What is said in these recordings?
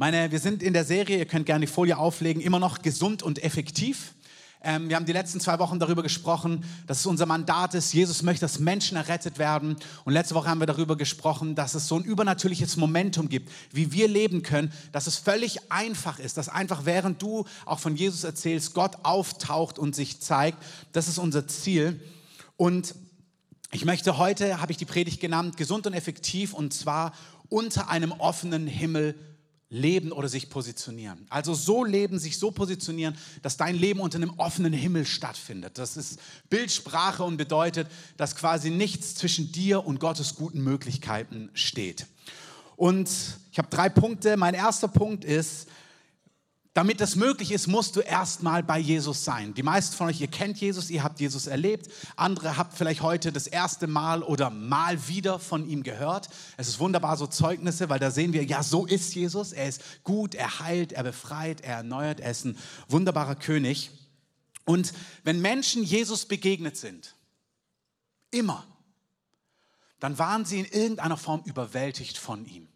Meine, wir sind in der Serie, ihr könnt gerne die Folie auflegen, immer noch gesund und effektiv. Ähm, wir haben die letzten zwei Wochen darüber gesprochen, dass es unser Mandat ist. Jesus möchte, dass Menschen errettet werden. Und letzte Woche haben wir darüber gesprochen, dass es so ein übernatürliches Momentum gibt, wie wir leben können, dass es völlig einfach ist, dass einfach während du auch von Jesus erzählst, Gott auftaucht und sich zeigt. Das ist unser Ziel. Und ich möchte heute, habe ich die Predigt genannt, gesund und effektiv und zwar unter einem offenen Himmel leben oder sich positionieren. Also so leben, sich so positionieren, dass dein Leben unter einem offenen Himmel stattfindet. Das ist Bildsprache und bedeutet, dass quasi nichts zwischen dir und Gottes guten Möglichkeiten steht. Und ich habe drei Punkte. Mein erster Punkt ist, damit das möglich ist, musst du erstmal bei Jesus sein. Die meisten von euch, ihr kennt Jesus, ihr habt Jesus erlebt. Andere habt vielleicht heute das erste Mal oder mal wieder von ihm gehört. Es ist wunderbar, so Zeugnisse, weil da sehen wir, ja, so ist Jesus. Er ist gut, er heilt, er befreit, er erneuert. Er ist ein wunderbarer König. Und wenn Menschen Jesus begegnet sind, immer, dann waren sie in irgendeiner Form überwältigt von ihm.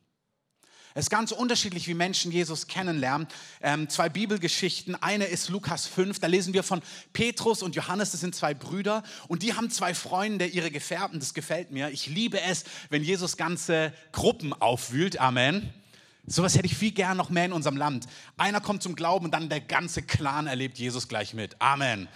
Es ist ganz unterschiedlich, wie Menschen Jesus kennenlernen. Ähm, zwei Bibelgeschichten. Eine ist Lukas 5. Da lesen wir von Petrus und Johannes. Das sind zwei Brüder. Und die haben zwei Freunde, ihre Gefährten. Das gefällt mir. Ich liebe es, wenn Jesus ganze Gruppen aufwühlt. Amen. Sowas hätte ich viel gern noch mehr in unserem Land. Einer kommt zum Glauben und dann der ganze Clan erlebt Jesus gleich mit. Amen.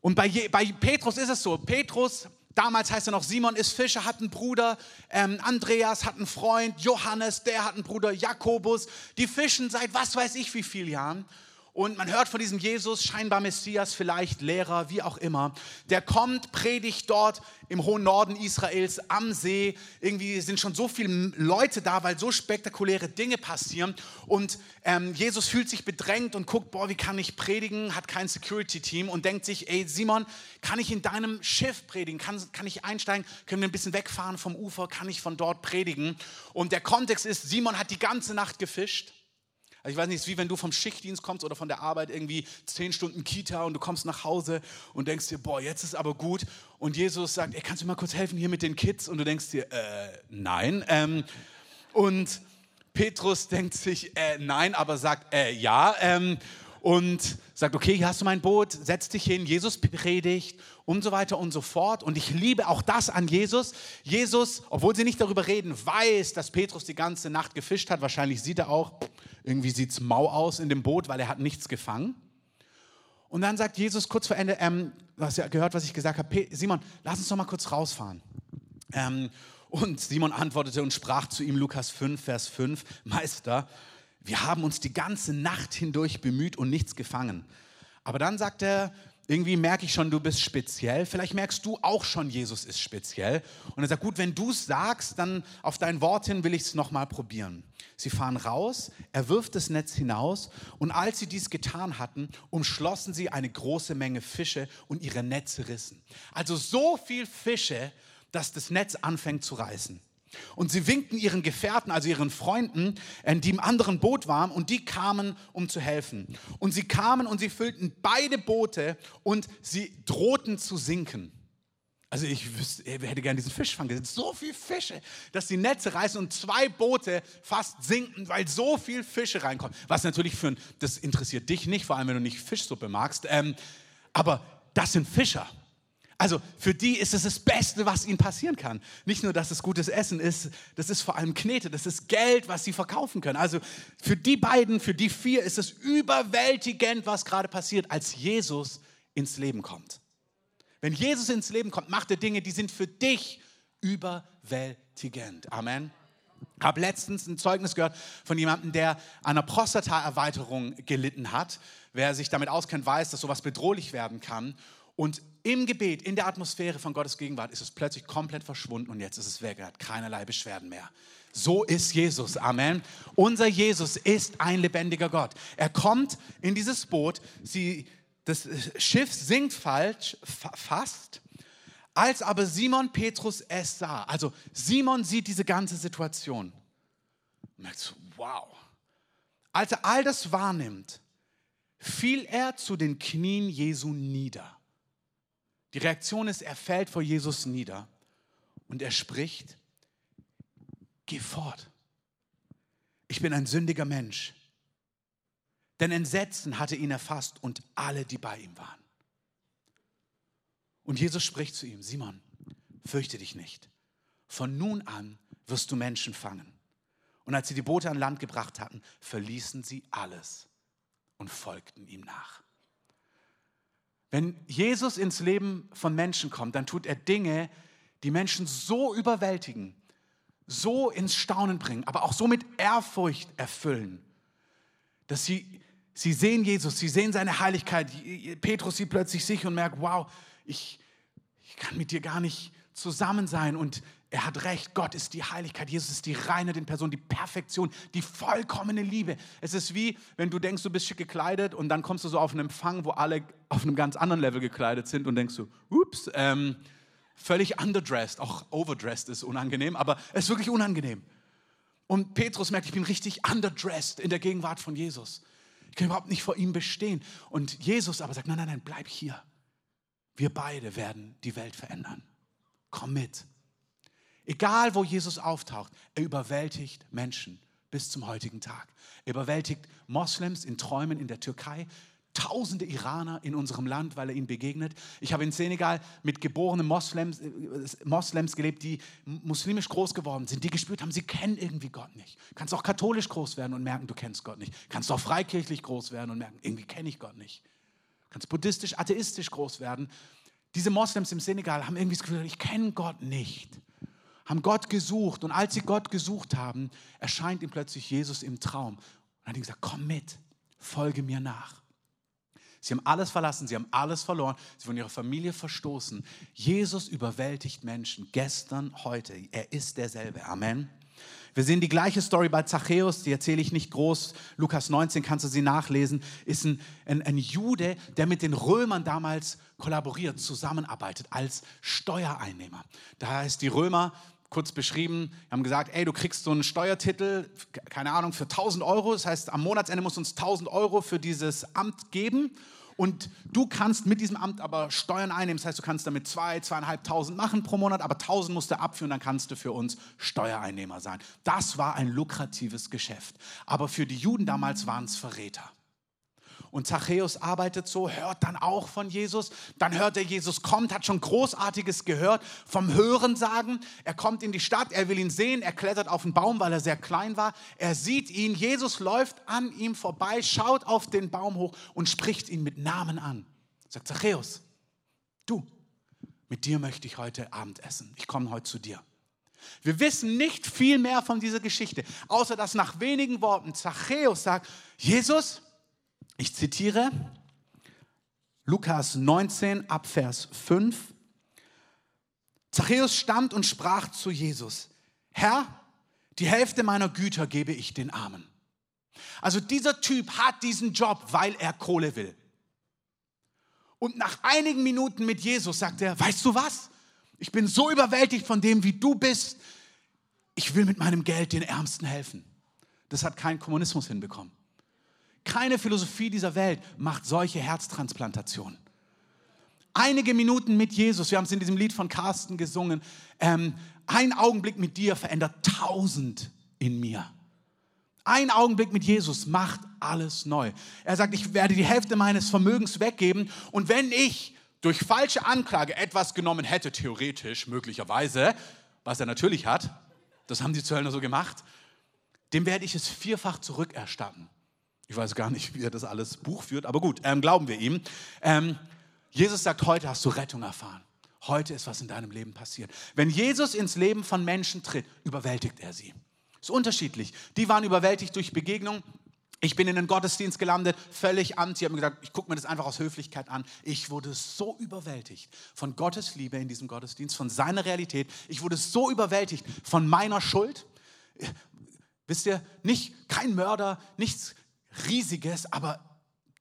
Und bei, bei Petrus ist es so. Petrus Damals heißt er noch Simon ist Fischer, hat einen Bruder, ähm, Andreas hat einen Freund, Johannes, der hat einen Bruder, Jakobus. Die fischen seit was weiß ich wie vielen Jahren. Und man hört von diesem Jesus, scheinbar Messias, vielleicht Lehrer, wie auch immer. Der kommt, predigt dort im hohen Norden Israels am See. Irgendwie sind schon so viele Leute da, weil so spektakuläre Dinge passieren. Und ähm, Jesus fühlt sich bedrängt und guckt, boah, wie kann ich predigen? Hat kein Security-Team und denkt sich, ey Simon, kann ich in deinem Schiff predigen? Kann, kann ich einsteigen? Können wir ein bisschen wegfahren vom Ufer? Kann ich von dort predigen? Und der Kontext ist, Simon hat die ganze Nacht gefischt also ich weiß nicht, es ist wie wenn du vom Schichtdienst kommst oder von der Arbeit irgendwie zehn Stunden Kita und du kommst nach Hause und denkst dir, boah, jetzt ist aber gut. Und Jesus sagt, ey, kannst du mir mal kurz helfen hier mit den Kids? Und du denkst dir, äh, nein. Ähm, und Petrus denkt sich, äh, nein, aber sagt, äh, ja. Ähm, und sagt, okay, hier hast du mein Boot, setz dich hin, Jesus predigt und so weiter und so fort. Und ich liebe auch das an Jesus. Jesus, obwohl sie nicht darüber reden, weiß, dass Petrus die ganze Nacht gefischt hat. Wahrscheinlich sieht er auch, irgendwie sieht es mau aus in dem Boot, weil er hat nichts gefangen. Und dann sagt Jesus kurz vor Ende, ähm, du hast ja gehört, was ich gesagt habe, Simon, lass uns doch mal kurz rausfahren. Ähm, und Simon antwortete und sprach zu ihm, Lukas 5, Vers 5, Meister, wir haben uns die ganze Nacht hindurch bemüht und nichts gefangen. Aber dann sagt er, irgendwie merke ich schon, du bist speziell. Vielleicht merkst du auch schon, Jesus ist speziell. Und er sagt, gut, wenn du es sagst, dann auf dein Wort hin will ich es nochmal probieren. Sie fahren raus, er wirft das Netz hinaus und als sie dies getan hatten, umschlossen sie eine große Menge Fische und ihre Netze rissen. Also so viel Fische, dass das Netz anfängt zu reißen. Und sie winkten ihren Gefährten, also ihren Freunden, äh, die im anderen Boot waren, und die kamen, um zu helfen. Und sie kamen und sie füllten beide Boote und sie drohten zu sinken. Also ich wüsste, ich hätte gerne diesen Fisch fangen. Es sind so viele Fische, dass die Netze reißen und zwei Boote fast sinken, weil so viele Fische reinkommen. Was natürlich für ein, das interessiert dich nicht, vor allem wenn du nicht Fischsuppe magst. Ähm, aber das sind Fischer. Also für die ist es das Beste, was ihnen passieren kann. Nicht nur, dass es gutes Essen ist, das ist vor allem Knete, das ist Geld, was sie verkaufen können. Also für die beiden, für die vier ist es überwältigend, was gerade passiert, als Jesus ins Leben kommt. Wenn Jesus ins Leben kommt, macht er Dinge, die sind für dich überwältigend. Amen. Ich habe letztens ein Zeugnis gehört von jemandem, der an einer Prostata-Erweiterung gelitten hat. Wer sich damit auskennt, weiß, dass sowas bedrohlich werden kann. Und im Gebet, in der Atmosphäre von Gottes Gegenwart ist es plötzlich komplett verschwunden und jetzt ist es weg. Er hat keinerlei Beschwerden mehr. So ist Jesus. Amen. Unser Jesus ist ein lebendiger Gott. Er kommt in dieses Boot. Sie, das Schiff sinkt falsch, fast. Als aber Simon Petrus es sah, also Simon sieht diese ganze Situation und merkt so, wow. Als er all das wahrnimmt, fiel er zu den Knien Jesu nieder. Die Reaktion ist, er fällt vor Jesus nieder und er spricht, geh fort. ich bin ein sündiger Mensch. Denn Entsetzen hatte ihn erfasst und alle, die bei ihm waren. Und Jesus spricht zu ihm, Simon, fürchte dich nicht. Von nun an wirst du Menschen fangen. Und als sie die Boote an Land gebracht hatten, verließen sie alles und folgten ihm nach. Wenn Jesus ins Leben von Menschen kommt, dann tut er Dinge, die Menschen so überwältigen, so ins Staunen bringen, aber auch so mit Ehrfurcht erfüllen, dass sie, sie sehen Jesus, sie sehen seine Heiligkeit. Petrus sieht plötzlich sich und merkt, wow, ich, ich kann mit dir gar nicht zusammen sein. Und er hat recht, Gott ist die Heiligkeit, Jesus ist die Reinheit in Person, die Perfektion, die vollkommene Liebe. Es ist wie, wenn du denkst, du bist schick gekleidet und dann kommst du so auf einen Empfang, wo alle auf einem ganz anderen Level gekleidet sind und denkst so, ups, ähm, völlig underdressed, auch overdressed ist unangenehm, aber es ist wirklich unangenehm. Und Petrus merkt, ich bin richtig underdressed in der Gegenwart von Jesus. Ich kann überhaupt nicht vor ihm bestehen. Und Jesus aber sagt, nein, nein, nein, bleib hier. Wir beide werden die Welt verändern. Komm mit. Egal, wo Jesus auftaucht, er überwältigt Menschen bis zum heutigen Tag. Er überwältigt Moslems in Träumen in der Türkei, tausende Iraner in unserem Land, weil er ihnen begegnet. Ich habe in Senegal mit geborenen Moslems, äh, Moslems gelebt, die muslimisch groß geworden sind, die gespürt haben, sie kennen irgendwie Gott nicht. Du kannst auch katholisch groß werden und merken, du kennst Gott nicht. Du kannst auch freikirchlich groß werden und merken, irgendwie kenne ich Gott nicht. Du kannst buddhistisch, atheistisch groß werden. Diese Moslems im Senegal haben irgendwie das Gefühl, ich kenne Gott nicht. Haben Gott gesucht und als sie Gott gesucht haben, erscheint ihm plötzlich Jesus im Traum. Und hat ihm gesagt, komm mit, folge mir nach. Sie haben alles verlassen, sie haben alles verloren, sie von ihrer Familie verstoßen. Jesus überwältigt Menschen gestern, heute. Er ist derselbe. Amen. Wir sehen die gleiche Story bei Zachäus, die erzähle ich nicht groß. Lukas 19 kannst du sie nachlesen. Ist ein, ein, ein Jude, der mit den Römern damals kollaboriert, zusammenarbeitet als Steuereinnehmer. Da heißt die Römer kurz beschrieben, haben gesagt, ey, du kriegst so einen Steuertitel, keine Ahnung, für 1000 Euro. Das heißt, am Monatsende musst du uns 1000 Euro für dieses Amt geben. Und du kannst mit diesem Amt aber Steuern einnehmen. Das heißt, du kannst damit zwei, zweieinhalbtausend machen pro Monat, aber 1000 musst du abführen, dann kannst du für uns Steuereinnehmer sein. Das war ein lukratives Geschäft. Aber für die Juden damals waren es Verräter. Und Zachäus arbeitet so, hört dann auch von Jesus. Dann hört er, Jesus kommt, hat schon Großartiges gehört vom Hören sagen. Er kommt in die Stadt, er will ihn sehen, er klettert auf den Baum, weil er sehr klein war. Er sieht ihn, Jesus läuft an ihm vorbei, schaut auf den Baum hoch und spricht ihn mit Namen an. Sagt Zachäus, du, mit dir möchte ich heute Abend essen. Ich komme heute zu dir. Wir wissen nicht viel mehr von dieser Geschichte, außer dass nach wenigen Worten Zachäus sagt, Jesus, ich zitiere Lukas 19 ab Vers 5. Zachäus stand und sprach zu Jesus, Herr, die Hälfte meiner Güter gebe ich den Armen. Also dieser Typ hat diesen Job, weil er Kohle will. Und nach einigen Minuten mit Jesus sagt er, weißt du was? Ich bin so überwältigt von dem, wie du bist. Ich will mit meinem Geld den Ärmsten helfen. Das hat kein Kommunismus hinbekommen. Keine Philosophie dieser Welt macht solche Herztransplantationen. Einige Minuten mit Jesus, wir haben es in diesem Lied von Carsten gesungen, ähm, ein Augenblick mit dir verändert tausend in mir. Ein Augenblick mit Jesus macht alles neu. Er sagt, ich werde die Hälfte meines Vermögens weggeben und wenn ich durch falsche Anklage etwas genommen hätte, theoretisch, möglicherweise, was er natürlich hat, das haben die Zöllner so gemacht, dem werde ich es vierfach zurückerstatten. Ich weiß gar nicht, wie er das alles Buch führt, aber gut, ähm, glauben wir ihm. Ähm, Jesus sagt, heute hast du Rettung erfahren. Heute ist was in deinem Leben passiert. Wenn Jesus ins Leben von Menschen tritt, überwältigt er sie. Ist unterschiedlich. Die waren überwältigt durch Begegnung. Ich bin in den Gottesdienst gelandet, völlig anti. Ich habe mir gesagt, ich gucke mir das einfach aus Höflichkeit an. Ich wurde so überwältigt von Gottes Liebe in diesem Gottesdienst, von seiner Realität. Ich wurde so überwältigt von meiner Schuld. Wisst ihr, nicht kein Mörder, nichts Riesiges, aber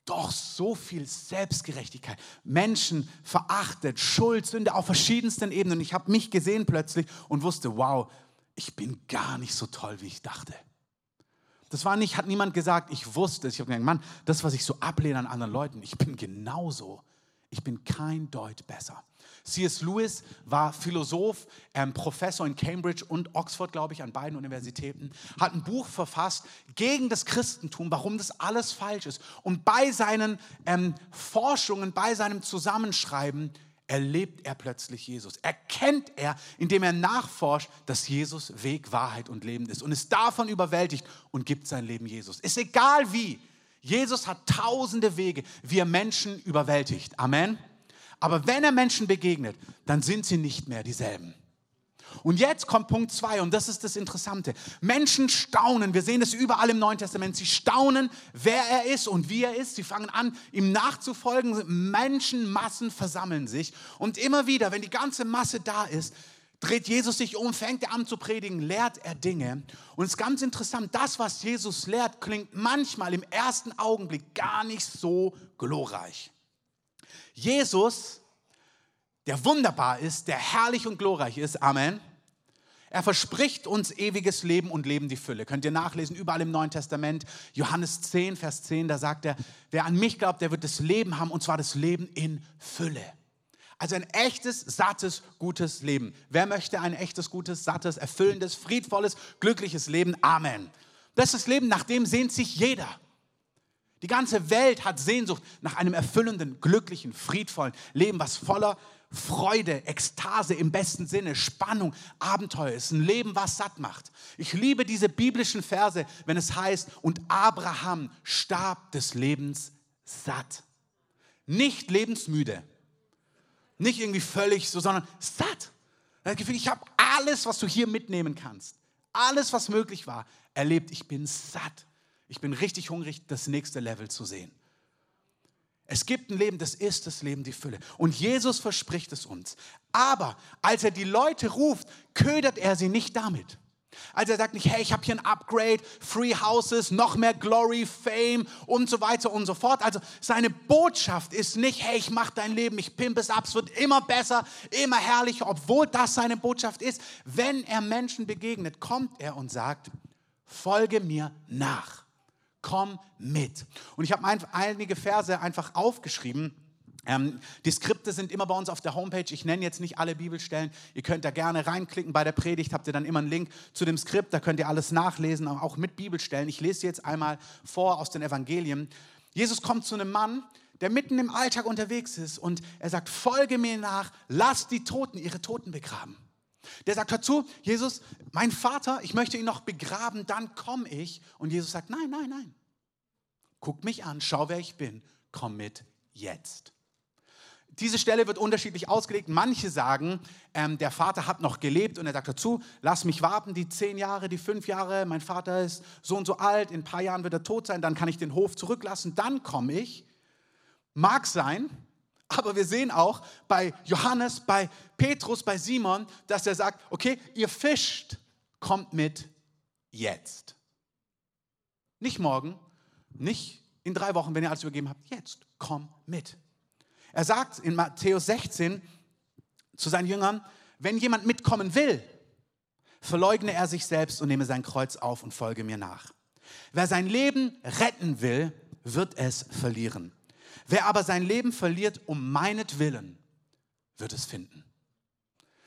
doch so viel Selbstgerechtigkeit. Menschen verachtet, Schuld, Sünde auf verschiedensten Ebenen. Ich habe mich gesehen plötzlich und wusste, wow, ich bin gar nicht so toll, wie ich dachte. Das war nicht, hat niemand gesagt, ich wusste es. Ich habe gedacht, Mann, das, was ich so ablehne an anderen Leuten, ich bin genauso. Ich bin kein Deut besser. C.S. Lewis war Philosoph, ähm, Professor in Cambridge und Oxford, glaube ich, an beiden Universitäten, hat ein Buch verfasst gegen das Christentum, warum das alles falsch ist. Und bei seinen ähm, Forschungen, bei seinem Zusammenschreiben erlebt er plötzlich Jesus. Erkennt er, indem er nachforscht, dass Jesus Weg, Wahrheit und Leben ist und ist davon überwältigt und gibt sein Leben Jesus. Ist egal wie. Jesus hat tausende Wege, wie er Menschen überwältigt. Amen. Aber wenn er Menschen begegnet, dann sind sie nicht mehr dieselben. Und jetzt kommt Punkt zwei und das ist das Interessante. Menschen staunen, wir sehen es überall im Neuen Testament, sie staunen, wer er ist und wie er ist. Sie fangen an, ihm nachzufolgen. Menschenmassen versammeln sich und immer wieder, wenn die ganze Masse da ist, dreht Jesus sich um, fängt er an zu predigen, lehrt er Dinge. Und es ist ganz interessant, das, was Jesus lehrt, klingt manchmal im ersten Augenblick gar nicht so glorreich. Jesus, der wunderbar ist, der herrlich und glorreich ist, Amen. Er verspricht uns ewiges Leben und Leben die Fülle. Könnt ihr nachlesen, überall im Neuen Testament. Johannes 10, Vers 10, da sagt er, wer an mich glaubt, der wird das Leben haben und zwar das Leben in Fülle. Also ein echtes, sattes, gutes Leben. Wer möchte ein echtes, gutes, sattes, erfüllendes, friedvolles, glückliches Leben? Amen. Das ist das Leben, nach dem sehnt sich jeder. Die ganze Welt hat Sehnsucht nach einem erfüllenden, glücklichen, friedvollen Leben, was voller Freude, Ekstase im besten Sinne, Spannung, Abenteuer ist. Ein Leben, was satt macht. Ich liebe diese biblischen Verse, wenn es heißt, und Abraham starb des Lebens satt. Nicht lebensmüde, nicht irgendwie völlig so, sondern satt. Das Gefühl, ich habe alles, was du hier mitnehmen kannst, alles, was möglich war, erlebt. Ich bin satt. Ich bin richtig hungrig, das nächste Level zu sehen. Es gibt ein Leben, das ist das Leben, die Fülle. Und Jesus verspricht es uns. Aber als er die Leute ruft, ködert er sie nicht damit. Also er sagt nicht, hey, ich habe hier ein Upgrade, Free Houses, noch mehr Glory, Fame und so weiter und so fort. Also seine Botschaft ist nicht, hey, ich mache dein Leben, ich pimpe es ab, es wird immer besser, immer herrlicher, obwohl das seine Botschaft ist. Wenn er Menschen begegnet, kommt er und sagt, folge mir nach komm mit. Und ich habe einige Verse einfach aufgeschrieben. Ähm, die Skripte sind immer bei uns auf der Homepage. Ich nenne jetzt nicht alle Bibelstellen. Ihr könnt da gerne reinklicken. Bei der Predigt habt ihr dann immer einen Link zu dem Skript. Da könnt ihr alles nachlesen, auch mit Bibelstellen. Ich lese jetzt einmal vor aus den Evangelien. Jesus kommt zu einem Mann, der mitten im Alltag unterwegs ist und er sagt, folge mir nach, lass die Toten ihre Toten begraben. Der sagt, hör zu, Jesus, mein Vater, ich möchte ihn noch begraben, dann komme ich. Und Jesus sagt, nein, nein, nein. Guck mich an, schau, wer ich bin, komm mit jetzt. Diese Stelle wird unterschiedlich ausgelegt. Manche sagen, ähm, der Vater hat noch gelebt und er sagt dazu, lass mich warten, die zehn Jahre, die fünf Jahre, mein Vater ist so und so alt, in ein paar Jahren wird er tot sein, dann kann ich den Hof zurücklassen, dann komme ich. Mag sein, aber wir sehen auch bei Johannes, bei Petrus, bei Simon, dass er sagt, okay, ihr fischt, kommt mit jetzt. Nicht morgen, nicht in drei Wochen, wenn ihr alles übergeben habt, jetzt, komm mit. Er sagt in Matthäus 16 zu seinen Jüngern, wenn jemand mitkommen will, verleugne er sich selbst und nehme sein Kreuz auf und folge mir nach. Wer sein Leben retten will, wird es verlieren. Wer aber sein Leben verliert um meinetwillen, wird es finden.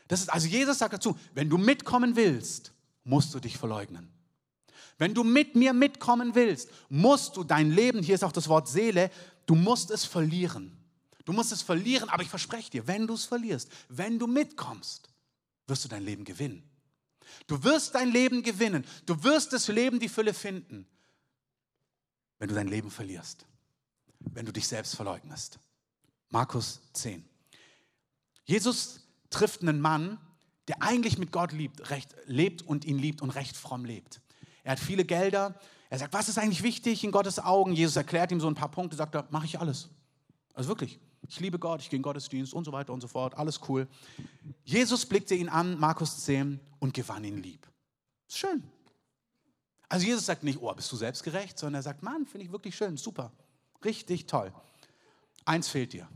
Das ist also Jesus sagt dazu, wenn du mitkommen willst, musst du dich verleugnen. Wenn du mit mir mitkommen willst, musst du dein Leben, hier ist auch das Wort Seele, du musst es verlieren. Du musst es verlieren, aber ich verspreche dir, wenn du es verlierst, wenn du mitkommst, wirst du dein Leben gewinnen. Du wirst dein Leben gewinnen. Du wirst das Leben, die Fülle finden, wenn du dein Leben verlierst wenn du dich selbst verleugnest. Markus 10. Jesus trifft einen Mann, der eigentlich mit Gott liebt, recht, lebt und ihn liebt und recht fromm lebt. Er hat viele Gelder. Er sagt, was ist eigentlich wichtig in Gottes Augen? Jesus erklärt ihm so ein paar Punkte, sagt er, mache ich alles. Also wirklich, ich liebe Gott, ich gehe in Gottesdienst und so weiter und so fort, alles cool. Jesus blickte ihn an, Markus 10, und gewann ihn lieb. Ist schön. Also Jesus sagt nicht, oh, bist du selbstgerecht, sondern er sagt, Mann, finde ich wirklich schön, super. Richtig toll. Eins fehlt dir.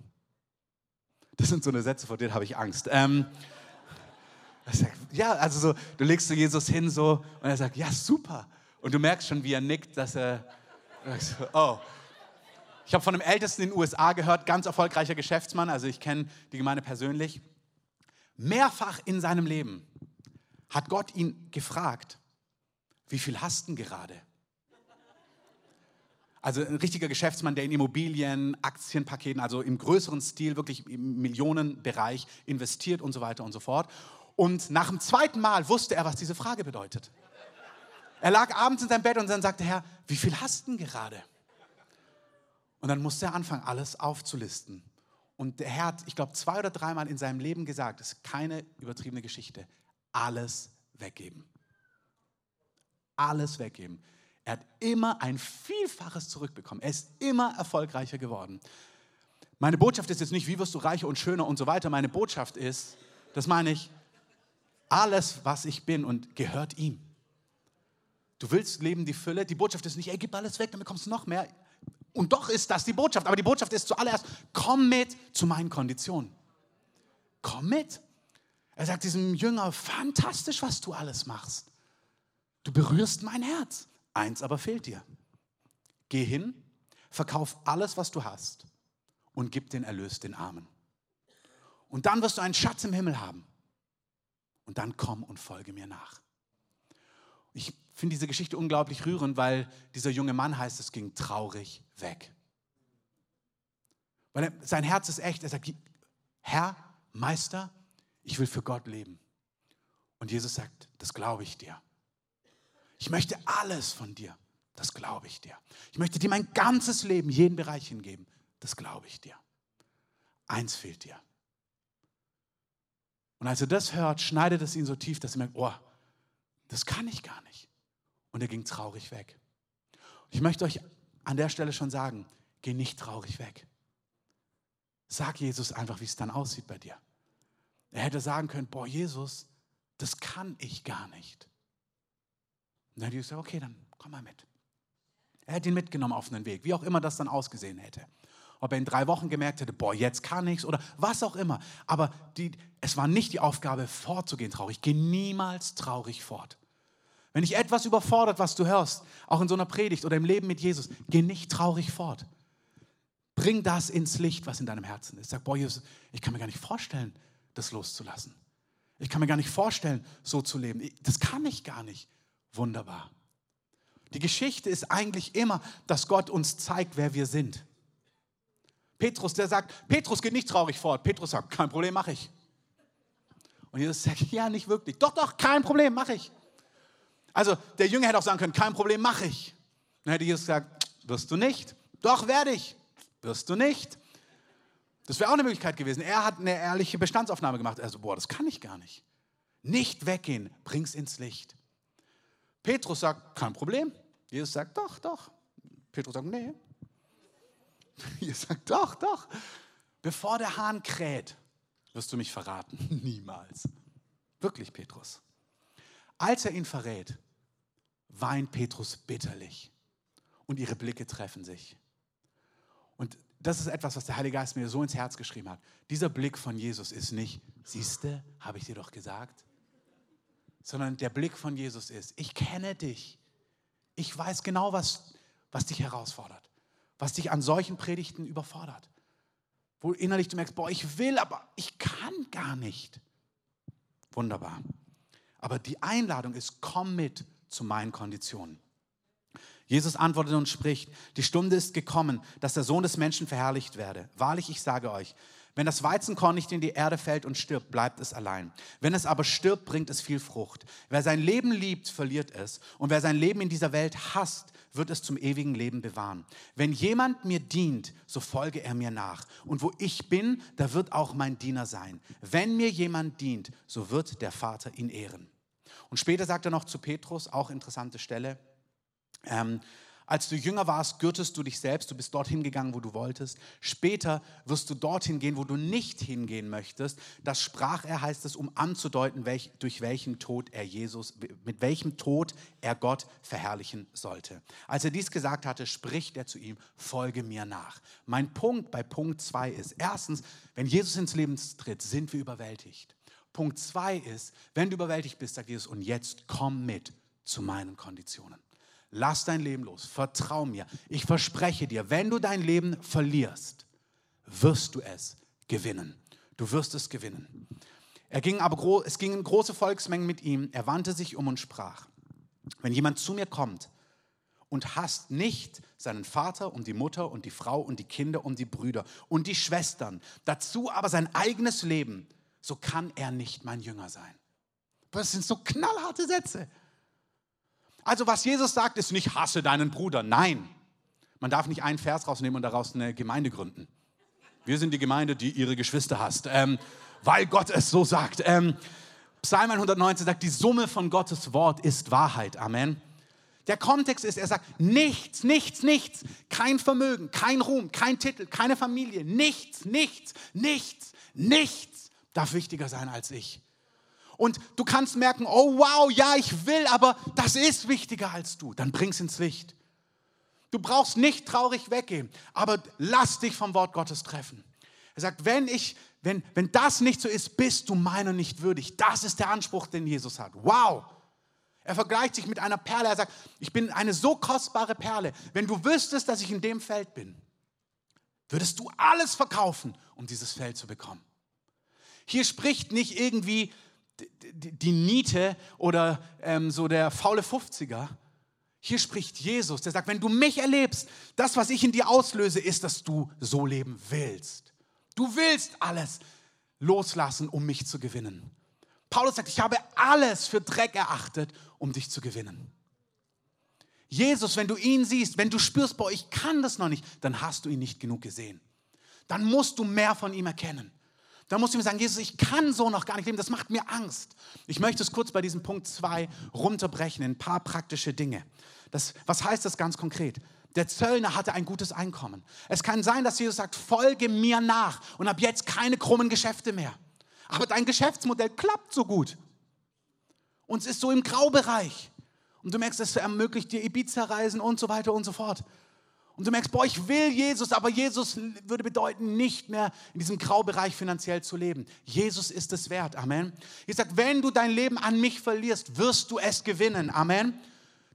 Das sind so eine Sätze, vor denen habe ich Angst. Ähm, ja, also so, du legst zu Jesus hin so und er sagt, ja, super. Und du merkst schon, wie er nickt, dass er, oh. Ich habe von einem Ältesten in den USA gehört, ganz erfolgreicher Geschäftsmann, also ich kenne die Gemeinde persönlich. Mehrfach in seinem Leben hat Gott ihn gefragt, wie viel hast du gerade? Also ein richtiger Geschäftsmann, der in Immobilien, Aktienpaketen, also im größeren Stil, wirklich im Millionenbereich investiert und so weiter und so fort. Und nach dem zweiten Mal wusste er, was diese Frage bedeutet. Er lag abends in seinem Bett und dann sagte er, wie viel hast du gerade? Und dann musste er anfangen, alles aufzulisten. Und der Herr hat, ich glaube, zwei oder dreimal in seinem Leben gesagt, das ist keine übertriebene Geschichte, alles weggeben. Alles weggeben. Er hat immer ein Vielfaches zurückbekommen. Er ist immer erfolgreicher geworden. Meine Botschaft ist jetzt nicht, wie wirst du reicher und schöner und so weiter. Meine Botschaft ist, das meine ich, alles, was ich bin und gehört ihm. Du willst leben die Fülle. Die Botschaft ist nicht, ey, gib alles weg, dann bekommst du noch mehr. Und doch ist das die Botschaft. Aber die Botschaft ist zuallererst, komm mit zu meinen Konditionen. Komm mit. Er sagt diesem Jünger, fantastisch, was du alles machst. Du berührst mein Herz. Eins aber fehlt dir. Geh hin, verkauf alles, was du hast und gib den Erlös den Armen. Und dann wirst du einen Schatz im Himmel haben. Und dann komm und folge mir nach. Ich finde diese Geschichte unglaublich rührend, weil dieser junge Mann heißt, es ging traurig weg. Weil er, sein Herz ist echt. Er sagt, Herr, Meister, ich will für Gott leben. Und Jesus sagt, das glaube ich dir. Ich möchte alles von dir. Das glaube ich dir. Ich möchte dir mein ganzes Leben, jeden Bereich hingeben. Das glaube ich dir. Eins fehlt dir. Und als er das hört, schneidet es ihn so tief, dass er merkt, oh, das kann ich gar nicht. Und er ging traurig weg. Ich möchte euch an der Stelle schon sagen, geh nicht traurig weg. Sag Jesus einfach, wie es dann aussieht bei dir. Er hätte sagen können, boah, Jesus, das kann ich gar nicht. Und dann hätte ich gesagt, okay, dann komm mal mit. Er hätte ihn mitgenommen auf einen Weg, wie auch immer das dann ausgesehen hätte. Ob er in drei Wochen gemerkt hätte, boah, jetzt kann ich's oder was auch immer. Aber die, es war nicht die Aufgabe, fortzugehen traurig. Geh niemals traurig fort. Wenn dich etwas überfordert, was du hörst, auch in so einer Predigt oder im Leben mit Jesus, geh nicht traurig fort. Bring das ins Licht, was in deinem Herzen ist. Sag, boah, Jesus, ich kann mir gar nicht vorstellen, das loszulassen. Ich kann mir gar nicht vorstellen, so zu leben. Das kann ich gar nicht. Wunderbar. Die Geschichte ist eigentlich immer, dass Gott uns zeigt, wer wir sind. Petrus, der sagt, Petrus geht nicht traurig fort. Petrus sagt, kein Problem, mache ich. Und Jesus sagt, ja, nicht wirklich. Doch, doch, kein Problem, mache ich. Also der Jünger hätte auch sagen können, kein Problem, mache ich. Dann hätte Jesus gesagt, wirst du nicht. Doch, werde ich. Wirst du nicht. Das wäre auch eine Möglichkeit gewesen. Er hat eine ehrliche Bestandsaufnahme gemacht. Also, boah, das kann ich gar nicht. Nicht weggehen, bring's ins Licht. Petrus sagt, kein Problem. Jesus sagt, doch, doch. Petrus sagt, nee. Jesus sagt, doch, doch. Bevor der Hahn kräht, wirst du mich verraten. Niemals. Wirklich, Petrus. Als er ihn verrät, weint Petrus bitterlich und ihre Blicke treffen sich. Und das ist etwas, was der Heilige Geist mir so ins Herz geschrieben hat. Dieser Blick von Jesus ist nicht, siehste, habe ich dir doch gesagt, sondern der Blick von Jesus ist, ich kenne dich. Ich weiß genau, was, was dich herausfordert, was dich an solchen Predigten überfordert. Wo innerlich du merkst, boah, ich will, aber ich kann gar nicht. Wunderbar. Aber die Einladung ist, komm mit zu meinen Konditionen. Jesus antwortet und spricht, die Stunde ist gekommen, dass der Sohn des Menschen verherrlicht werde. Wahrlich, ich sage euch, wenn das Weizenkorn nicht in die Erde fällt und stirbt, bleibt es allein. Wenn es aber stirbt, bringt es viel Frucht. Wer sein Leben liebt, verliert es. Und wer sein Leben in dieser Welt hasst, wird es zum ewigen Leben bewahren. Wenn jemand mir dient, so folge er mir nach. Und wo ich bin, da wird auch mein Diener sein. Wenn mir jemand dient, so wird der Vater ihn ehren. Und später sagt er noch zu Petrus, auch interessante Stelle, ähm, als du jünger warst, gürtest du dich selbst, du bist dorthin gegangen, wo du wolltest. Später wirst du dorthin gehen, wo du nicht hingehen möchtest. Das sprach er, heißt es, um anzudeuten, welch, durch welchen Tod er Jesus, mit welchem Tod er Gott verherrlichen sollte. Als er dies gesagt hatte, spricht er zu ihm, folge mir nach. Mein Punkt bei Punkt 2 ist, erstens, wenn Jesus ins Leben tritt, sind wir überwältigt. Punkt 2 ist, wenn du überwältigt bist, sagt Jesus, und jetzt komm mit zu meinen Konditionen. Lass dein Leben los, vertrau mir. Ich verspreche dir, wenn du dein Leben verlierst, wirst du es gewinnen. Du wirst es gewinnen. Er ging aber, es gingen große Volksmengen mit ihm. Er wandte sich um und sprach, wenn jemand zu mir kommt und hasst nicht seinen Vater und die Mutter und die Frau und die Kinder und die Brüder und die Schwestern, dazu aber sein eigenes Leben, so kann er nicht mein Jünger sein. Das sind so knallharte Sätze. Also was Jesus sagt, ist nicht hasse deinen Bruder. Nein, man darf nicht einen Vers rausnehmen und daraus eine Gemeinde gründen. Wir sind die Gemeinde, die ihre Geschwister hasst, ähm, weil Gott es so sagt. Ähm, Psalm 119 sagt, die Summe von Gottes Wort ist Wahrheit. Amen. Der Kontext ist, er sagt, nichts, nichts, nichts, kein Vermögen, kein Ruhm, kein Titel, keine Familie, nichts, nichts, nichts, nichts darf wichtiger sein als ich. Und du kannst merken, oh wow, ja, ich will, aber das ist wichtiger als du. Dann bring's ins Licht. Du brauchst nicht traurig weggehen, aber lass dich vom Wort Gottes treffen. Er sagt, wenn ich, wenn, wenn das nicht so ist, bist du meiner nicht würdig. Das ist der Anspruch, den Jesus hat. Wow. Er vergleicht sich mit einer Perle. Er sagt, ich bin eine so kostbare Perle. Wenn du wüsstest, dass ich in dem Feld bin, würdest du alles verkaufen, um dieses Feld zu bekommen. Hier spricht nicht irgendwie die Niete oder ähm, so der faule 50er. Hier spricht Jesus, der sagt, wenn du mich erlebst, das, was ich in dir auslöse, ist, dass du so leben willst. Du willst alles loslassen, um mich zu gewinnen. Paulus sagt, ich habe alles für Dreck erachtet, um dich zu gewinnen. Jesus, wenn du ihn siehst, wenn du spürst, boah, ich kann das noch nicht, dann hast du ihn nicht genug gesehen. Dann musst du mehr von ihm erkennen. Dann musst du ihm sagen, Jesus, ich kann so noch gar nicht leben, das macht mir Angst. Ich möchte es kurz bei diesem Punkt 2 runterbrechen in ein paar praktische Dinge. Das, was heißt das ganz konkret? Der Zöllner hatte ein gutes Einkommen. Es kann sein, dass Jesus sagt, folge mir nach und ab jetzt keine krummen Geschäfte mehr. Aber dein Geschäftsmodell klappt so gut. Und es ist so im Graubereich. Und du merkst, es ermöglicht dir Ibiza-Reisen und so weiter und so fort. Und du merkst, boah, ich will Jesus, aber Jesus würde bedeuten, nicht mehr in diesem Graubereich finanziell zu leben. Jesus ist es wert. Amen. Ich sage, wenn du dein Leben an mich verlierst, wirst du es gewinnen. Amen.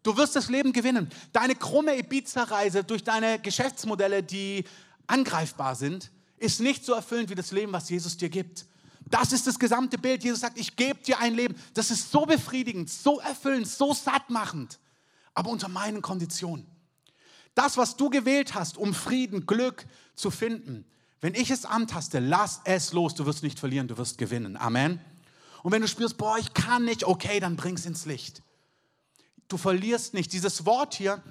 Du wirst das Leben gewinnen. Deine krumme Ibiza-Reise durch deine Geschäftsmodelle, die angreifbar sind, ist nicht so erfüllend wie das Leben, was Jesus dir gibt. Das ist das gesamte Bild. Jesus sagt, ich gebe dir ein Leben. Das ist so befriedigend, so erfüllend, so sattmachend, aber unter meinen Konditionen. Das, was du gewählt hast, um Frieden, Glück zu finden, wenn ich es antaste, lass es los. Du wirst nicht verlieren, du wirst gewinnen. Amen. Und wenn du spürst, boah, ich kann nicht, okay, dann bring es ins Licht. Du verlierst nicht. Dieses Wort hier,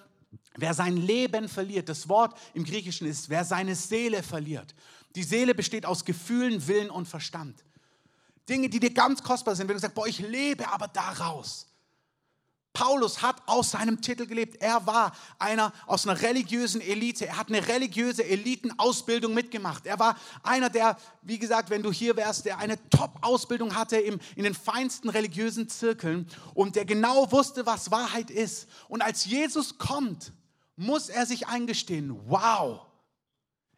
wer sein Leben verliert, das Wort im Griechischen ist, wer seine Seele verliert. Die Seele besteht aus Gefühlen, Willen und Verstand. Dinge, die dir ganz kostbar sind, wenn du sagst, boah, ich lebe aber daraus. Paulus hat aus seinem Titel gelebt. Er war einer aus einer religiösen Elite. Er hat eine religiöse Elitenausbildung mitgemacht. Er war einer, der, wie gesagt, wenn du hier wärst, der eine Top-Ausbildung hatte im, in den feinsten religiösen Zirkeln und der genau wusste, was Wahrheit ist. Und als Jesus kommt, muss er sich eingestehen, wow,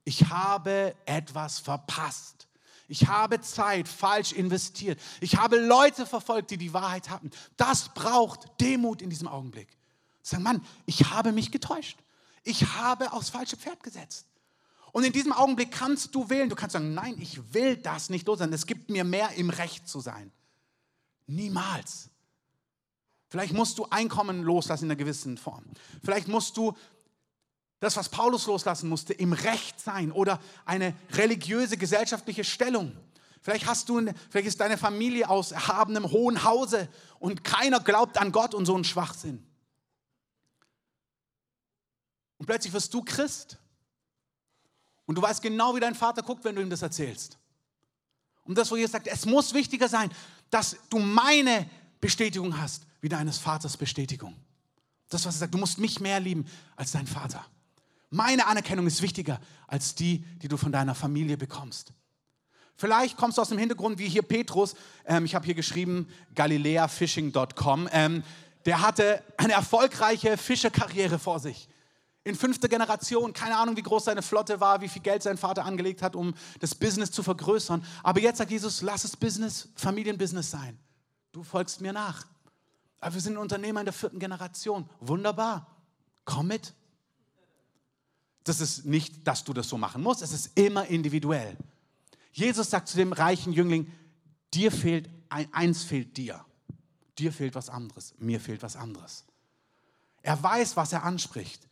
ich habe etwas verpasst. Ich habe Zeit falsch investiert. Ich habe Leute verfolgt, die die Wahrheit hatten. Das braucht Demut in diesem Augenblick. Sagen, Mann, ich habe mich getäuscht. Ich habe aufs falsche Pferd gesetzt. Und in diesem Augenblick kannst du wählen. Du kannst sagen, nein, ich will das nicht los sein. Es gibt mir mehr im Recht zu sein. Niemals. Vielleicht musst du Einkommen loslassen in einer gewissen Form. Vielleicht musst du das, was Paulus loslassen musste, im Recht sein oder eine religiöse gesellschaftliche Stellung. Vielleicht hast du, vielleicht ist deine Familie aus erhabenem hohen Hause und keiner glaubt an Gott und so ein Schwachsinn. Und plötzlich wirst du Christ. Und du weißt genau, wie dein Vater guckt, wenn du ihm das erzählst. Und das, wo Jesus sagt, es muss wichtiger sein, dass du meine Bestätigung hast, wie deines Vaters Bestätigung. Das, was er sagt, du musst mich mehr lieben als dein Vater. Meine Anerkennung ist wichtiger als die, die du von deiner Familie bekommst. Vielleicht kommst du aus dem Hintergrund wie hier Petrus. Ähm, ich habe hier geschrieben, galileafishing.com. Ähm, der hatte eine erfolgreiche Fischerkarriere vor sich. In fünfter Generation, keine Ahnung, wie groß seine Flotte war, wie viel Geld sein Vater angelegt hat, um das Business zu vergrößern. Aber jetzt sagt Jesus, lass es Business, Familienbusiness sein. Du folgst mir nach. Aber wir sind Unternehmer in der vierten Generation. Wunderbar. Komm mit. Das ist nicht, dass du das so machen musst, es ist immer individuell. Jesus sagt zu dem reichen Jüngling, dir fehlt, eins fehlt dir. Dir fehlt was anderes, mir fehlt was anderes. Er weiß, was er anspricht.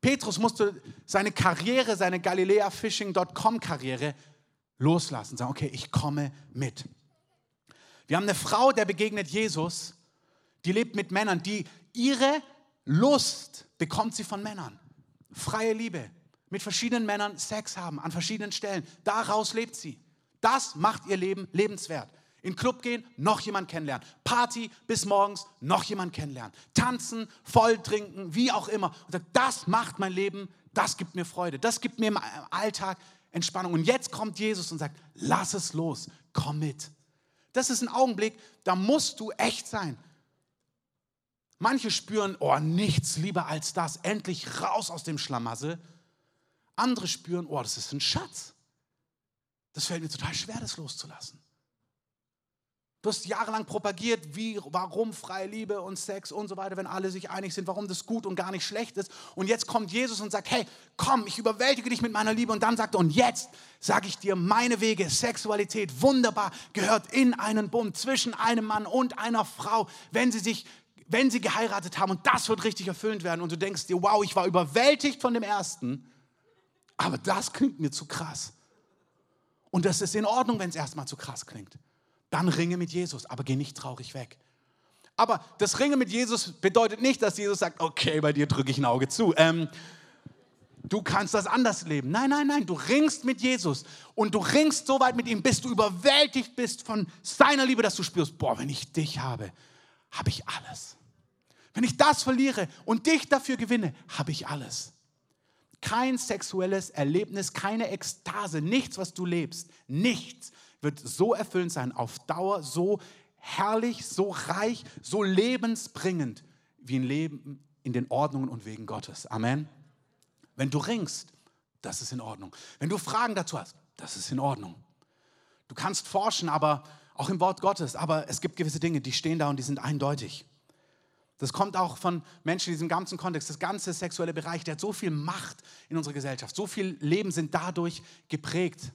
Petrus musste seine Karriere, seine GalileaFishing.com-Karriere loslassen, sagen, okay, ich komme mit. Wir haben eine Frau, der begegnet Jesus, die lebt mit Männern, die ihre Lust bekommt sie von Männern. Freie Liebe, mit verschiedenen Männern Sex haben, an verschiedenen Stellen. Daraus lebt sie. Das macht ihr Leben lebenswert. In Club gehen, noch jemand kennenlernen. Party bis morgens, noch jemand kennenlernen. Tanzen, voll trinken, wie auch immer. Und das macht mein Leben, das gibt mir Freude, das gibt mir im Alltag Entspannung. Und jetzt kommt Jesus und sagt, lass es los, komm mit. Das ist ein Augenblick, da musst du echt sein. Manche spüren, oh, nichts lieber als das, endlich raus aus dem Schlamassel. Andere spüren, oh, das ist ein Schatz. Das fällt mir total schwer, das loszulassen. Du hast jahrelang propagiert, wie, warum freie Liebe und Sex und so weiter, wenn alle sich einig sind, warum das gut und gar nicht schlecht ist. Und jetzt kommt Jesus und sagt, hey, komm, ich überwältige dich mit meiner Liebe. Und dann sagt er, und jetzt sage ich dir, meine Wege, Sexualität, wunderbar, gehört in einen Bund zwischen einem Mann und einer Frau, wenn sie sich, wenn sie geheiratet haben. Und das wird richtig erfüllend werden. Und du denkst dir, wow, ich war überwältigt von dem ersten, aber das klingt mir zu krass. Und das ist in Ordnung, wenn es erstmal zu krass klingt dann ringe mit Jesus, aber geh nicht traurig weg. Aber das Ringen mit Jesus bedeutet nicht, dass Jesus sagt, okay, bei dir drücke ich ein Auge zu. Ähm, du kannst das anders leben. Nein, nein, nein, du ringst mit Jesus und du ringst so weit mit ihm, bis du überwältigt bist von seiner Liebe, dass du spürst, boah, wenn ich dich habe, habe ich alles. Wenn ich das verliere und dich dafür gewinne, habe ich alles. Kein sexuelles Erlebnis, keine Ekstase, nichts, was du lebst, nichts wird so erfüllend sein, auf Dauer so herrlich, so reich, so lebensbringend wie ein Leben in den Ordnungen und Wegen Gottes. Amen. Wenn du ringst, das ist in Ordnung. Wenn du Fragen dazu hast, das ist in Ordnung. Du kannst forschen, aber auch im Wort Gottes, aber es gibt gewisse Dinge, die stehen da und die sind eindeutig. Das kommt auch von Menschen in diesem ganzen Kontext. Das ganze sexuelle Bereich, der hat so viel Macht in unserer Gesellschaft. So viel Leben sind dadurch geprägt.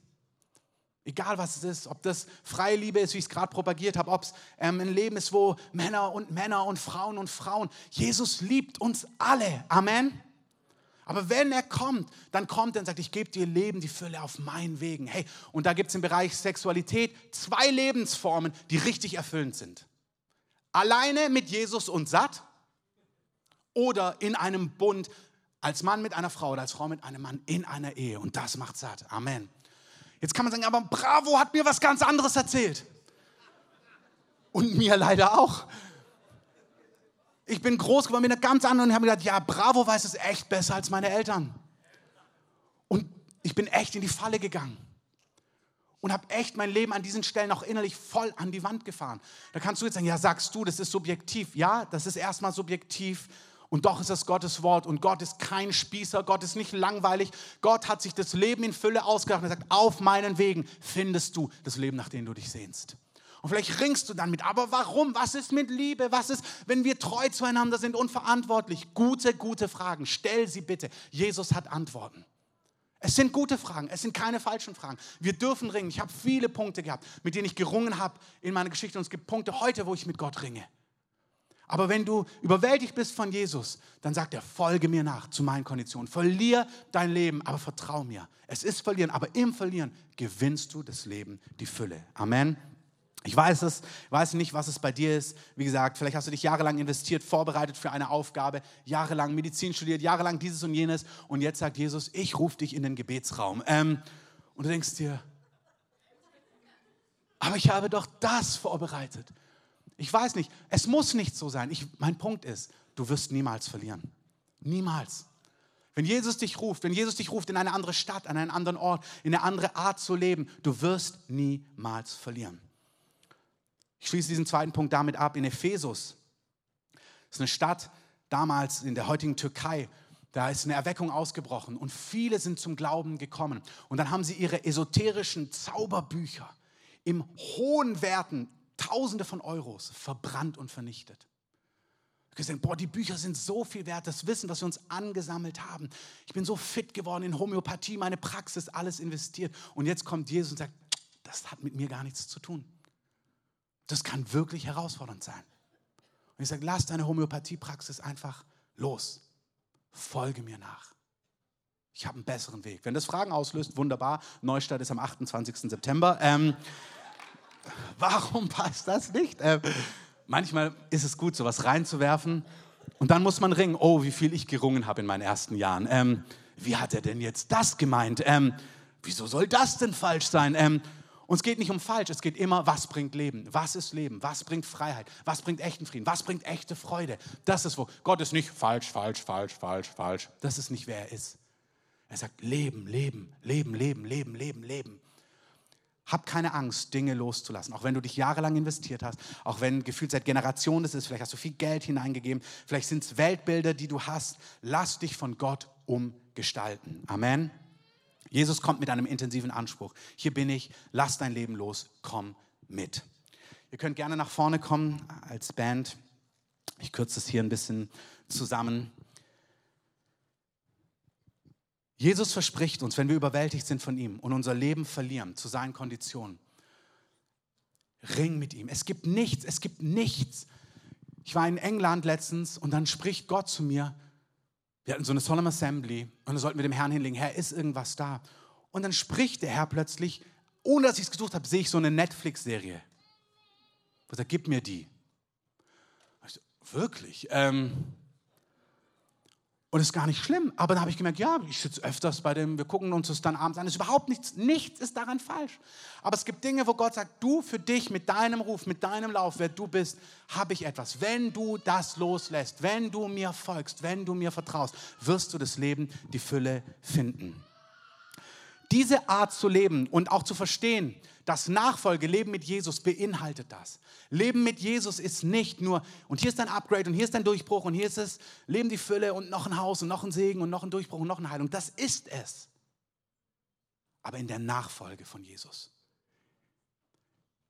Egal was es ist, ob das freie Liebe ist, wie ich es gerade propagiert habe, ob es ähm, ein Leben ist, wo Männer und Männer und Frauen und Frauen, Jesus liebt uns alle. Amen. Aber wenn er kommt, dann kommt er und sagt, ich gebe dir Leben, die Fülle auf meinen Wegen. Hey, und da gibt es im Bereich Sexualität zwei Lebensformen, die richtig erfüllend sind. Alleine mit Jesus und satt oder in einem Bund als Mann mit einer Frau oder als Frau mit einem Mann in einer Ehe. Und das macht satt. Amen. Jetzt kann man sagen, aber Bravo hat mir was ganz anderes erzählt. Und mir leider auch. Ich bin groß geworden mit einer ganz anderen und habe gedacht, ja, Bravo weiß es echt besser als meine Eltern. Und ich bin echt in die Falle gegangen. Und habe echt mein Leben an diesen Stellen auch innerlich voll an die Wand gefahren. Da kannst du jetzt sagen, ja, sagst du, das ist subjektiv. Ja, das ist erstmal subjektiv und doch ist es Gottes Wort und Gott ist kein Spießer, Gott ist nicht langweilig. Gott hat sich das Leben in Fülle ausgedacht und sagt, auf meinen Wegen findest du das Leben, nach dem du dich sehnst. Und vielleicht ringst du dann mit, aber warum? Was ist mit Liebe? Was ist, wenn wir treu zueinander sind und verantwortlich? Gute, gute Fragen. Stell sie bitte. Jesus hat Antworten. Es sind gute Fragen, es sind keine falschen Fragen. Wir dürfen ringen. Ich habe viele Punkte gehabt, mit denen ich gerungen habe in meiner Geschichte. Und es gibt Punkte heute, wo ich mit Gott ringe. Aber wenn du überwältigt bist von Jesus, dann sagt er, folge mir nach zu meinen Konditionen. Verlier dein Leben, aber vertrau mir. Es ist verlieren, aber im Verlieren gewinnst du das Leben, die Fülle. Amen. Ich weiß es, weiß nicht, was es bei dir ist. Wie gesagt, vielleicht hast du dich jahrelang investiert, vorbereitet für eine Aufgabe, jahrelang Medizin studiert, jahrelang dieses und jenes. Und jetzt sagt Jesus, ich rufe dich in den Gebetsraum. Ähm, und du denkst dir, aber ich habe doch das vorbereitet. Ich weiß nicht, es muss nicht so sein. Ich, mein Punkt ist, du wirst niemals verlieren. Niemals. Wenn Jesus dich ruft, wenn Jesus dich ruft in eine andere Stadt, an einen anderen Ort, in eine andere Art zu leben, du wirst niemals verlieren. Ich schließe diesen zweiten Punkt damit ab. In Ephesus, das ist eine Stadt damals in der heutigen Türkei, da ist eine Erweckung ausgebrochen und viele sind zum Glauben gekommen. Und dann haben sie ihre esoterischen Zauberbücher im hohen Werten Tausende von Euros verbrannt und vernichtet. Gesehen, boah, die Bücher sind so viel wert, das Wissen, was wir uns angesammelt haben. Ich bin so fit geworden in Homöopathie, meine Praxis, alles investiert. Und jetzt kommt Jesus und sagt, das hat mit mir gar nichts zu tun. Das kann wirklich herausfordernd sein. Und ich sage, lass deine Homöopathiepraxis einfach los. Folge mir nach. Ich habe einen besseren Weg. Wenn das Fragen auslöst, wunderbar. Neustadt ist am 28. September. Ähm, warum passt das nicht? Ähm, manchmal ist es gut, sowas reinzuwerfen. Und dann muss man ringen. Oh, wie viel ich gerungen habe in meinen ersten Jahren. Ähm, wie hat er denn jetzt das gemeint? Ähm, wieso soll das denn falsch sein? Es geht nicht um falsch, es geht immer, was bringt Leben? Was ist Leben? Was bringt Freiheit? Was bringt echten Frieden? Was bringt echte Freude? Das ist wo. Gott ist nicht falsch, falsch, falsch, falsch, falsch. Das ist nicht, wer er ist. Er sagt Leben, Leben, Leben, Leben, Leben, Leben, Leben. Hab keine Angst, Dinge loszulassen. Auch wenn du dich jahrelang investiert hast, auch wenn gefühlt seit Generationen das ist, vielleicht hast du viel Geld hineingegeben, vielleicht sind es Weltbilder, die du hast. Lass dich von Gott umgestalten. Amen. Jesus kommt mit einem intensiven Anspruch. Hier bin ich, lass dein Leben los, komm mit. Ihr könnt gerne nach vorne kommen als Band. Ich kürze es hier ein bisschen zusammen. Jesus verspricht uns, wenn wir überwältigt sind von ihm und unser Leben verlieren zu seinen Konditionen, ring mit ihm. Es gibt nichts, es gibt nichts. Ich war in England letztens und dann spricht Gott zu mir, wir hatten so eine Solemn Assembly und dann sollten wir dem Herrn hinlegen, Herr, ist irgendwas da? Und dann spricht der Herr plötzlich, ohne dass ich es gesucht habe, sehe ich so eine Netflix-Serie. Und sagt, gib mir die. So, wirklich? Ähm, und ist gar nicht schlimm. Aber dann habe ich gemerkt, ja, ich sitze öfters bei dem, wir gucken uns das dann abends an. Es ist überhaupt nichts, nichts ist daran falsch. Aber es gibt Dinge, wo Gott sagt, du für dich mit deinem Ruf, mit deinem Lauf, wer du bist, habe ich etwas. Wenn du das loslässt, wenn du mir folgst, wenn du mir vertraust, wirst du das Leben, die Fülle finden. Diese Art zu leben und auch zu verstehen, das Nachfolge, Leben mit Jesus beinhaltet das. Leben mit Jesus ist nicht nur, und hier ist ein Upgrade und hier ist ein Durchbruch und hier ist es Leben die Fülle und noch ein Haus und noch ein Segen und noch ein Durchbruch und noch eine Heilung. Das ist es. Aber in der Nachfolge von Jesus.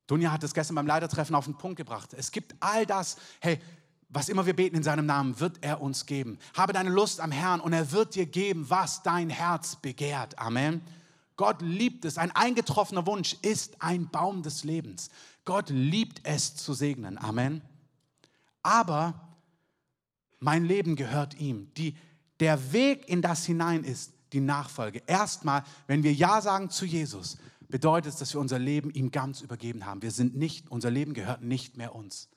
Dunja hat es gestern beim Leitertreffen auf den Punkt gebracht. Es gibt all das, hey, was immer wir beten in seinem Namen, wird er uns geben. Habe deine Lust am Herrn und er wird dir geben, was dein Herz begehrt. Amen. Gott liebt es. Ein eingetroffener Wunsch ist ein Baum des Lebens. Gott liebt es zu segnen. Amen. Aber mein Leben gehört ihm. Die, der Weg in das hinein ist die Nachfolge. Erstmal, wenn wir Ja sagen zu Jesus, bedeutet es, dass wir unser Leben ihm ganz übergeben haben. Wir sind nicht, unser Leben gehört nicht mehr uns.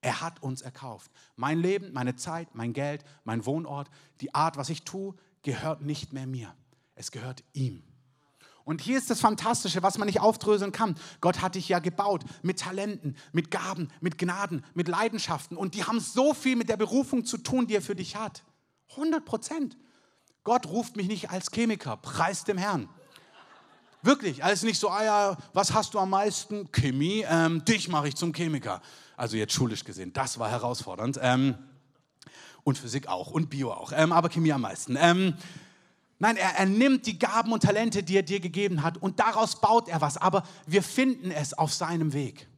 Er hat uns erkauft. Mein Leben, meine Zeit, mein Geld, mein Wohnort, die Art, was ich tue, gehört nicht mehr mir. Es gehört ihm. Und hier ist das Fantastische, was man nicht aufdröseln kann. Gott hat dich ja gebaut mit Talenten, mit Gaben, mit Gnaden, mit Leidenschaften. Und die haben so viel mit der Berufung zu tun, die er für dich hat. 100 Prozent. Gott ruft mich nicht als Chemiker, preis dem Herrn. Wirklich, alles nicht so, ah ja, was hast du am meisten? Chemie, ähm, dich mache ich zum Chemiker. Also jetzt schulisch gesehen, das war herausfordernd. Ähm, und Physik auch und Bio auch, ähm, aber Chemie am meisten. Nein, er, er nimmt die Gaben und Talente, die er dir gegeben hat, und daraus baut er was. Aber wir finden es auf seinem Weg.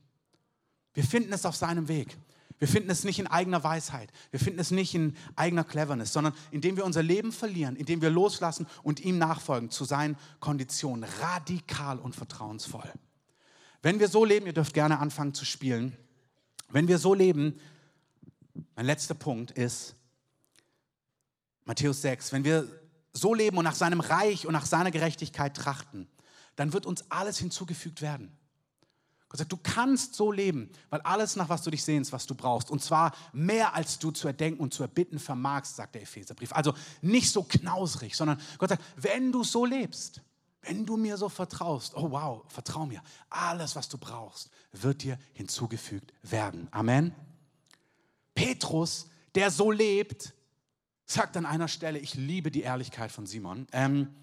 Wir finden es auf seinem Weg. Wir finden es nicht in eigener Weisheit. Wir finden es nicht in eigener Cleverness, sondern indem wir unser Leben verlieren, indem wir loslassen und ihm nachfolgen zu seinen Konditionen. Radikal und vertrauensvoll. Wenn wir so leben, ihr dürft gerne anfangen zu spielen. Wenn wir so leben, mein letzter Punkt ist Matthäus 6, wenn wir so leben und nach seinem Reich und nach seiner Gerechtigkeit trachten, dann wird uns alles hinzugefügt werden. Gott sagt, du kannst so leben, weil alles, nach was du dich sehnst, was du brauchst, und zwar mehr als du zu erdenken und zu erbitten vermagst, sagt der Epheserbrief. Also nicht so knausrig, sondern Gott sagt, wenn du so lebst, wenn du mir so vertraust, oh wow, vertrau mir, alles, was du brauchst, wird dir hinzugefügt werden. Amen. Petrus, der so lebt, sagt an einer Stelle, ich liebe die Ehrlichkeit von Simon. Ähm,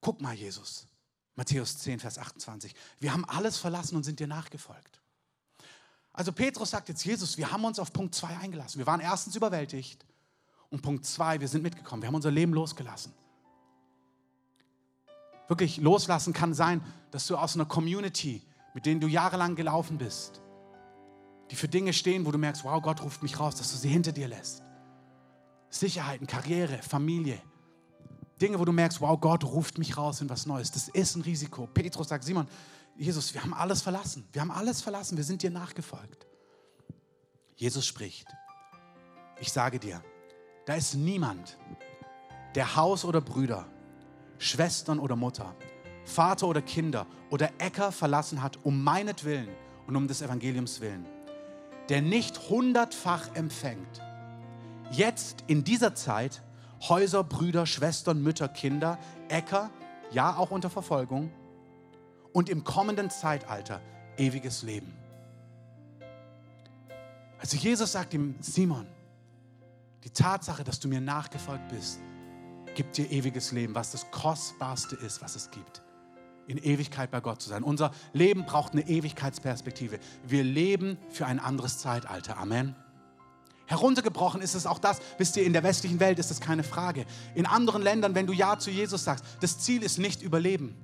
guck mal, Jesus, Matthäus 10, Vers 28. Wir haben alles verlassen und sind dir nachgefolgt. Also Petrus sagt jetzt, Jesus, wir haben uns auf Punkt 2 eingelassen. Wir waren erstens überwältigt und Punkt 2, wir sind mitgekommen. Wir haben unser Leben losgelassen. Wirklich loslassen kann sein, dass du aus einer Community, mit denen du jahrelang gelaufen bist, die für Dinge stehen, wo du merkst, wow, Gott ruft mich raus, dass du sie hinter dir lässt. Sicherheiten, Karriere, Familie. Dinge, wo du merkst, wow, Gott ruft mich raus in was Neues. Das ist ein Risiko. Petrus sagt, Simon, Jesus, wir haben alles verlassen. Wir haben alles verlassen. Wir sind dir nachgefolgt. Jesus spricht. Ich sage dir, da ist niemand, der Haus oder Brüder, Schwestern oder Mutter, Vater oder Kinder oder Äcker verlassen hat, um meinetwillen und um des Evangeliums willen, der nicht hundertfach empfängt, jetzt in dieser Zeit Häuser, Brüder, Schwestern, Mütter, Kinder, Äcker, ja auch unter Verfolgung und im kommenden Zeitalter ewiges Leben. Also Jesus sagt ihm, Simon, die Tatsache, dass du mir nachgefolgt bist, gibt dir ewiges Leben, was das Kostbarste ist, was es gibt. In Ewigkeit bei Gott zu sein. Unser Leben braucht eine Ewigkeitsperspektive. Wir leben für ein anderes Zeitalter. Amen. Heruntergebrochen ist es auch das, wisst ihr, in der westlichen Welt ist das keine Frage. In anderen Ländern, wenn du Ja zu Jesus sagst, das Ziel ist nicht Überleben.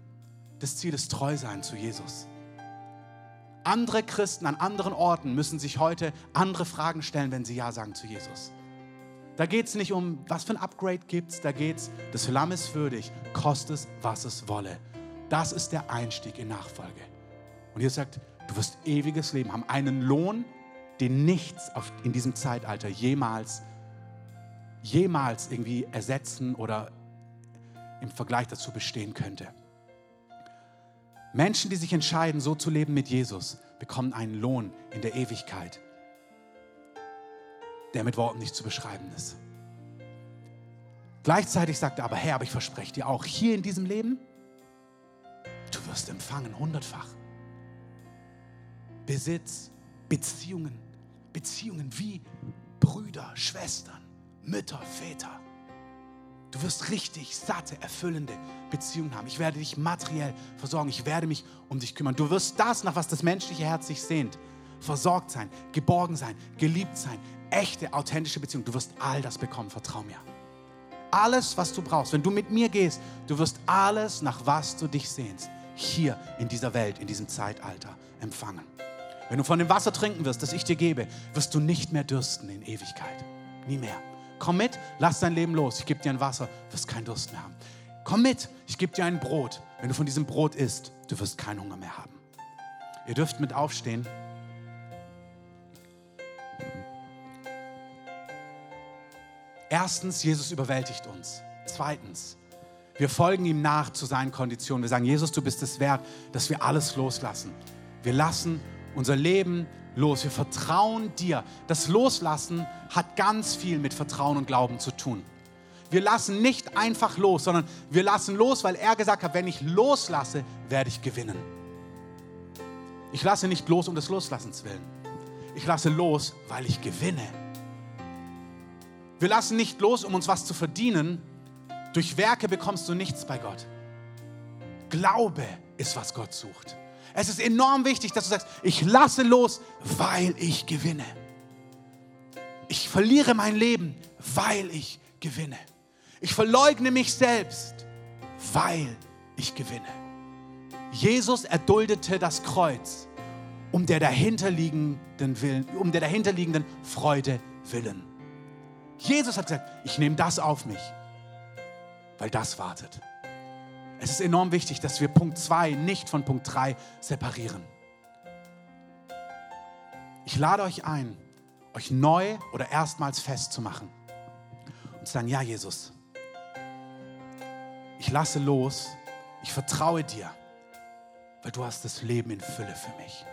Das Ziel ist treu sein zu Jesus. Andere Christen an anderen Orten müssen sich heute andere Fragen stellen, wenn sie Ja sagen zu Jesus. Da geht es nicht um, was für ein Upgrade gibt es, da geht es, das Lamm ist würdig, kostet es, was es wolle. Das ist der Einstieg in Nachfolge. Und ihr sagt, du wirst ewiges Leben haben, einen Lohn, den nichts auf, in diesem Zeitalter jemals, jemals irgendwie ersetzen oder im Vergleich dazu bestehen könnte. Menschen, die sich entscheiden, so zu leben mit Jesus, bekommen einen Lohn in der Ewigkeit der mit Worten nicht zu beschreiben ist. Gleichzeitig sagt er aber, Herr, aber ich verspreche dir auch, hier in diesem Leben, du wirst empfangen hundertfach. Besitz, Beziehungen, Beziehungen wie Brüder, Schwestern, Mütter, Väter. Du wirst richtig satte, erfüllende Beziehungen haben. Ich werde dich materiell versorgen. Ich werde mich um dich kümmern. Du wirst das, nach was das menschliche Herz sich sehnt, versorgt sein, geborgen sein, geliebt sein, echte, authentische Beziehung. Du wirst all das bekommen, vertrau mir. Alles, was du brauchst, wenn du mit mir gehst, du wirst alles, nach was du dich sehnst, hier in dieser Welt, in diesem Zeitalter empfangen. Wenn du von dem Wasser trinken wirst, das ich dir gebe, wirst du nicht mehr dürsten in Ewigkeit. Nie mehr. Komm mit, lass dein Leben los. Ich gebe dir ein Wasser, wirst keinen Durst mehr haben. Komm mit, ich gebe dir ein Brot. Wenn du von diesem Brot isst, du wirst keinen Hunger mehr haben. Ihr dürft mit aufstehen. Erstens, Jesus überwältigt uns. Zweitens, wir folgen ihm nach zu seinen Konditionen. Wir sagen, Jesus, du bist es wert, dass wir alles loslassen. Wir lassen unser Leben los. Wir vertrauen dir. Das Loslassen hat ganz viel mit Vertrauen und Glauben zu tun. Wir lassen nicht einfach los, sondern wir lassen los, weil er gesagt hat, wenn ich loslasse, werde ich gewinnen. Ich lasse nicht los um des Loslassens willen. Ich lasse los, weil ich gewinne. Wir lassen nicht los, um uns was zu verdienen. Durch Werke bekommst du nichts bei Gott. Glaube ist, was Gott sucht. Es ist enorm wichtig, dass du sagst, ich lasse los, weil ich gewinne. Ich verliere mein Leben, weil ich gewinne. Ich verleugne mich selbst, weil ich gewinne. Jesus erduldete das Kreuz um der dahinterliegenden Willen, um der dahinterliegenden Freude willen. Jesus hat gesagt, ich nehme das auf mich, weil das wartet. Es ist enorm wichtig, dass wir Punkt 2 nicht von Punkt 3 separieren. Ich lade euch ein, euch neu oder erstmals festzumachen und zu sagen, ja Jesus, ich lasse los, ich vertraue dir, weil du hast das Leben in Fülle für mich.